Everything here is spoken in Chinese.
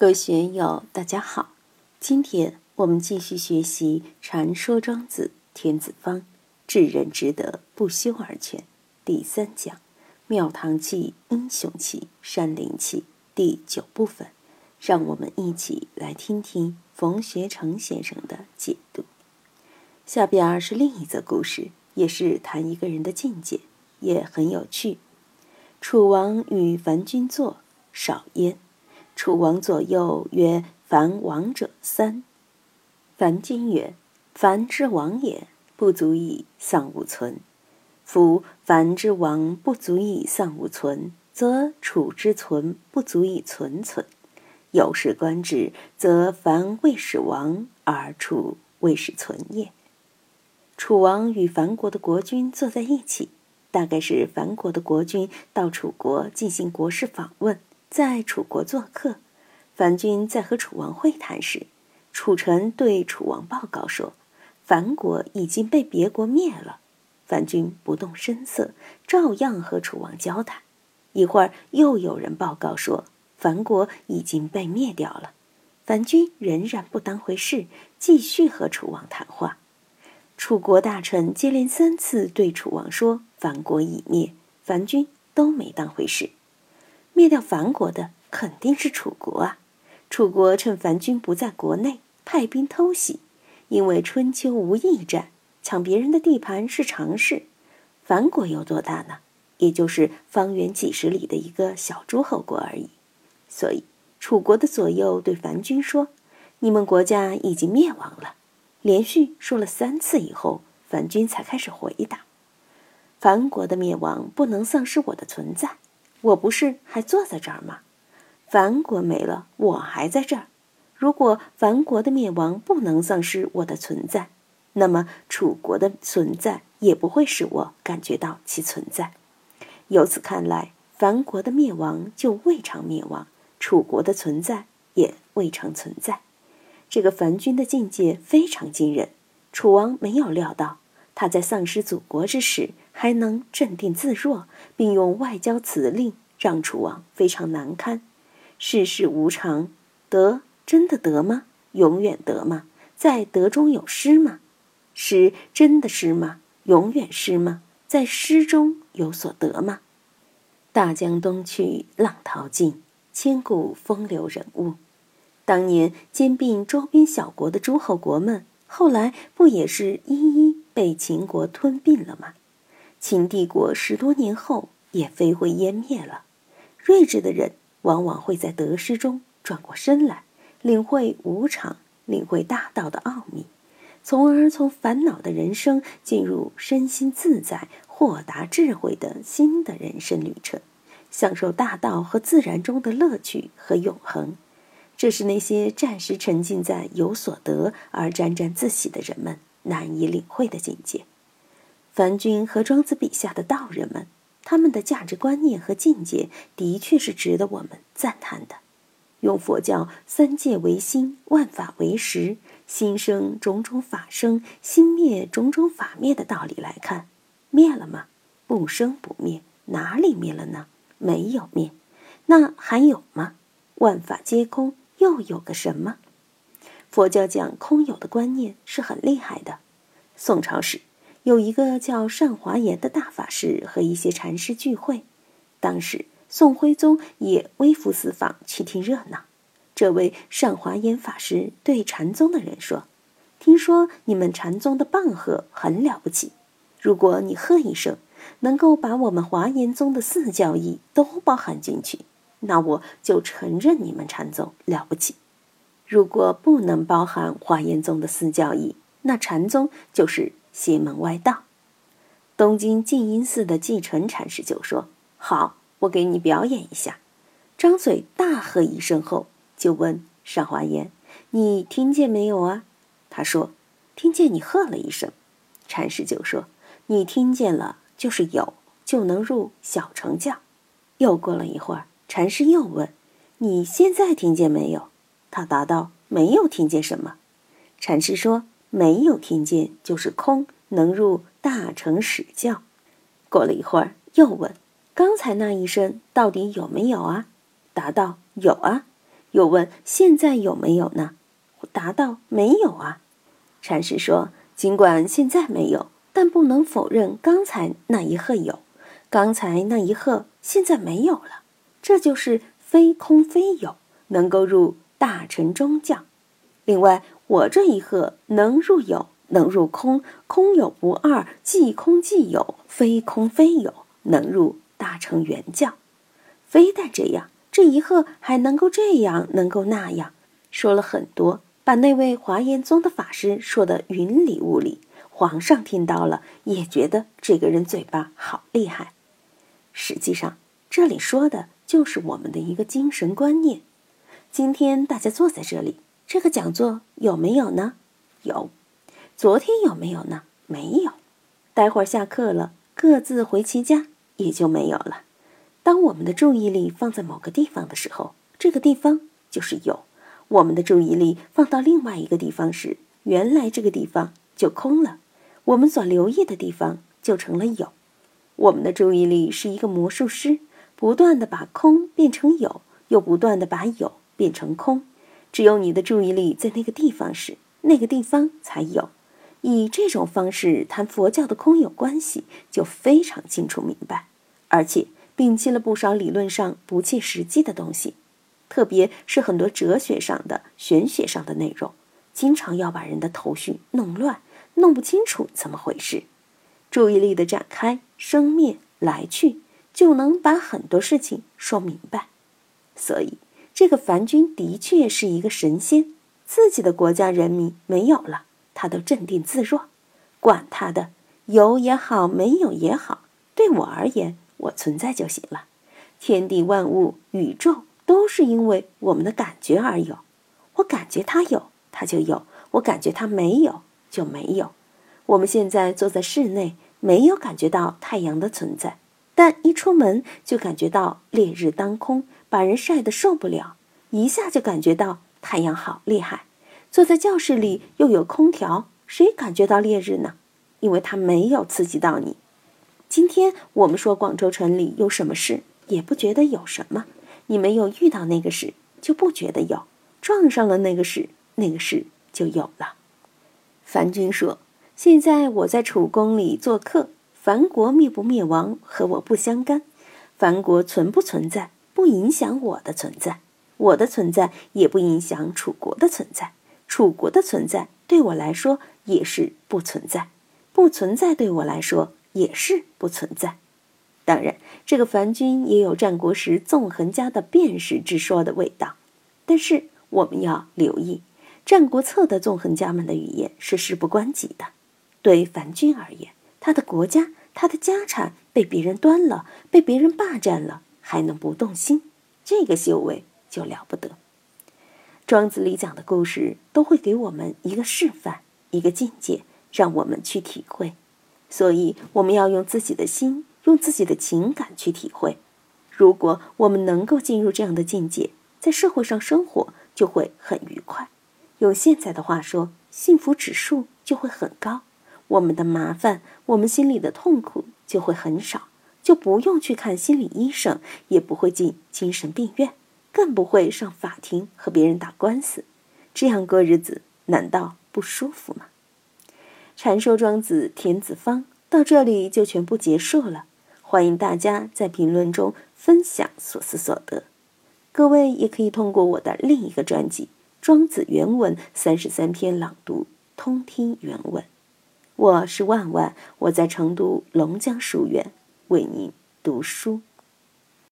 各位学友，大家好。今天我们继续学习《禅说庄子·天子方》，至人之德，不修而全。第三讲，庙堂气、英雄气、山林气，第九部分。让我们一起来听听冯学成先生的解读。下边是另一则故事，也是谈一个人的境界，也很有趣。楚王与樊君坐，少焉。楚王左右曰：“凡王者三。”樊君曰：“凡之王也，不足以丧吾存。夫凡之王不足以丧吾存，则楚之存不足以存存。有事观之，则樊未始亡，而楚未始存也。”楚王与樊国的国君坐在一起，大概是樊国的国君到楚国进行国事访问。在楚国做客，樊君在和楚王会谈时，楚臣对楚王报告说：“樊国已经被别国灭了。”樊君不动声色，照样和楚王交谈。一会儿又有人报告说：“樊国已经被灭掉了。”樊君仍然不当回事，继续和楚王谈话。楚国大臣接连三次对楚王说：“樊国已灭。”樊君都没当回事。灭掉樊国的肯定是楚国啊！楚国趁樊军不在国内，派兵偷袭。因为春秋无义战，抢别人的地盘是常事。樊国有多大呢？也就是方圆几十里的一个小诸侯国而已。所以，楚国的左右对樊军说：“你们国家已经灭亡了。”连续说了三次以后，樊军才开始回答：“樊国的灭亡不能丧失我的存在。”我不是还坐在这儿吗？樊国没了，我还在这儿。如果樊国的灭亡不能丧失我的存在，那么楚国的存在也不会使我感觉到其存在。由此看来，樊国的灭亡就未尝灭亡，楚国的存在也未尝存在。这个樊君的境界非常惊人，楚王没有料到。他在丧失祖国之时还能镇定自若，并用外交辞令让楚王非常难堪。世事无常，得真的得吗？永远得吗？在得中有失吗？失真的失吗？永远失吗？在失中有所得吗？大江东去，浪淘尽，千古风流人物。当年兼并周边小国的诸侯国们，后来不也是一一？被秦国吞并了吗？秦帝国十多年后也飞灰烟灭了。睿智的人往往会在得失中转过身来，领会无常，领会大道的奥秘，从而从烦恼的人生进入身心自在、豁达智慧的新的人生旅程，享受大道和自然中的乐趣和永恒。这是那些暂时沉浸在有所得而沾沾自喜的人们。难以领会的境界。樊君和庄子笔下的道人们，他们的价值观念和境界，的确是值得我们赞叹的。用佛教“三界为心，万法为识，心生种种法生，心灭种种法灭”的道理来看，灭了吗？不生不灭，哪里灭了呢？没有灭，那还有吗？万法皆空，又有个什么？佛教讲空有的观念是很厉害的。宋朝时，有一个叫善华严的大法师和一些禅师聚会，当时宋徽宗也微服私访去听热闹。这位善华严法师对禅宗的人说：“听说你们禅宗的棒喝很了不起，如果你喝一声，能够把我们华严宗的四教义都包含进去，那我就承认你们禅宗了不起。”如果不能包含华严宗的四教义，那禅宗就是邪门歪道。东京静音寺的继承禅师就说：“好，我给你表演一下。”张嘴大喝一声后，就问上华严：“你听见没有啊？”他说：“听见你喝了一声。”禅师就说：“你听见了，就是有，就能入小乘教。”又过了一会儿，禅师又问：“你现在听见没有？”他答道：“没有听见什么。”禅师说：“没有听见就是空，能入大乘始教。”过了一会儿，又问：“刚才那一声到底有没有啊？”答道：“有啊。”又问现在有没有呢？答道没有啊。禅师说，尽管现在没有，但不能否认刚才那一刻有，刚才那一刻现在没有了。这就是非空非有，能够入大乘中教。另外，我这一刻能入有，能入空，空有不二，即空即有，非空非有，能入大乘圆教。非但这样，这一刻还能够这样，能够那样，说了很多，把那位华严宗的法师说得云里雾里。皇上听到了，也觉得这个人嘴巴好厉害。实际上，这里说的就是我们的一个精神观念。今天大家坐在这里，这个讲座有没有呢？有。昨天有没有呢？没有。待会儿下课了，各自回其家，也就没有了。当我们的注意力放在某个地方的时候，这个地方就是有；我们的注意力放到另外一个地方时，原来这个地方就空了。我们所留意的地方就成了有。我们的注意力是一个魔术师，不断的把空变成有，又不断的把有变成空。只有你的注意力在那个地方时，那个地方才有。以这种方式谈佛教的空有关系，就非常清楚明白，而且。摒弃了不少理论上不切实际的东西，特别是很多哲学上的、玄学上的内容，经常要把人的头绪弄乱，弄不清楚怎么回事。注意力的展开、生灭、来去，就能把很多事情说明白。所以，这个凡君的确是一个神仙，自己的国家人民没有了，他都镇定自若，管他的，有也好，没有也好，对我而言。我存在就行了，天地万物、宇宙都是因为我们的感觉而有。我感觉它有，它就有；我感觉它没有，就没有。我们现在坐在室内，没有感觉到太阳的存在，但一出门就感觉到烈日当空，把人晒得受不了，一下就感觉到太阳好厉害。坐在教室里又有空调，谁感觉到烈日呢？因为它没有刺激到你。今天我们说广州城里有什么事，也不觉得有什么。你没有遇到那个事，就不觉得有；撞上了那个事，那个事就有了。樊君说：“现在我在楚宫里做客，樊国灭不灭亡和我不相干，樊国存不存在不影响我的存在，我的存在也不影响楚国的存在，楚国的存在对我来说也是不存在，不存在对我来说。”也是不存在。当然，这个樊君也有战国时纵横家的辨识之说的味道。但是我们要留意，《战国策》的纵横家们的语言是事不关己的。对樊君而言，他的国家、他的家产被别人端了，被别人霸占了，还能不动心？这个修为就了不得。庄子里讲的故事都会给我们一个示范，一个境界，让我们去体会。所以，我们要用自己的心，用自己的情感去体会。如果我们能够进入这样的境界，在社会上生活就会很愉快。用现在的话说，幸福指数就会很高。我们的麻烦，我们心里的痛苦就会很少，就不用去看心理医生，也不会进精神病院，更不会上法庭和别人打官司。这样过日子，难道不舒服吗？禅说庄子田子方到这里就全部结束了。欢迎大家在评论中分享所思所得。各位也可以通过我的另一个专辑《庄子原文三十三篇朗读》通听原文。我是万万，我在成都龙江书院为您读书。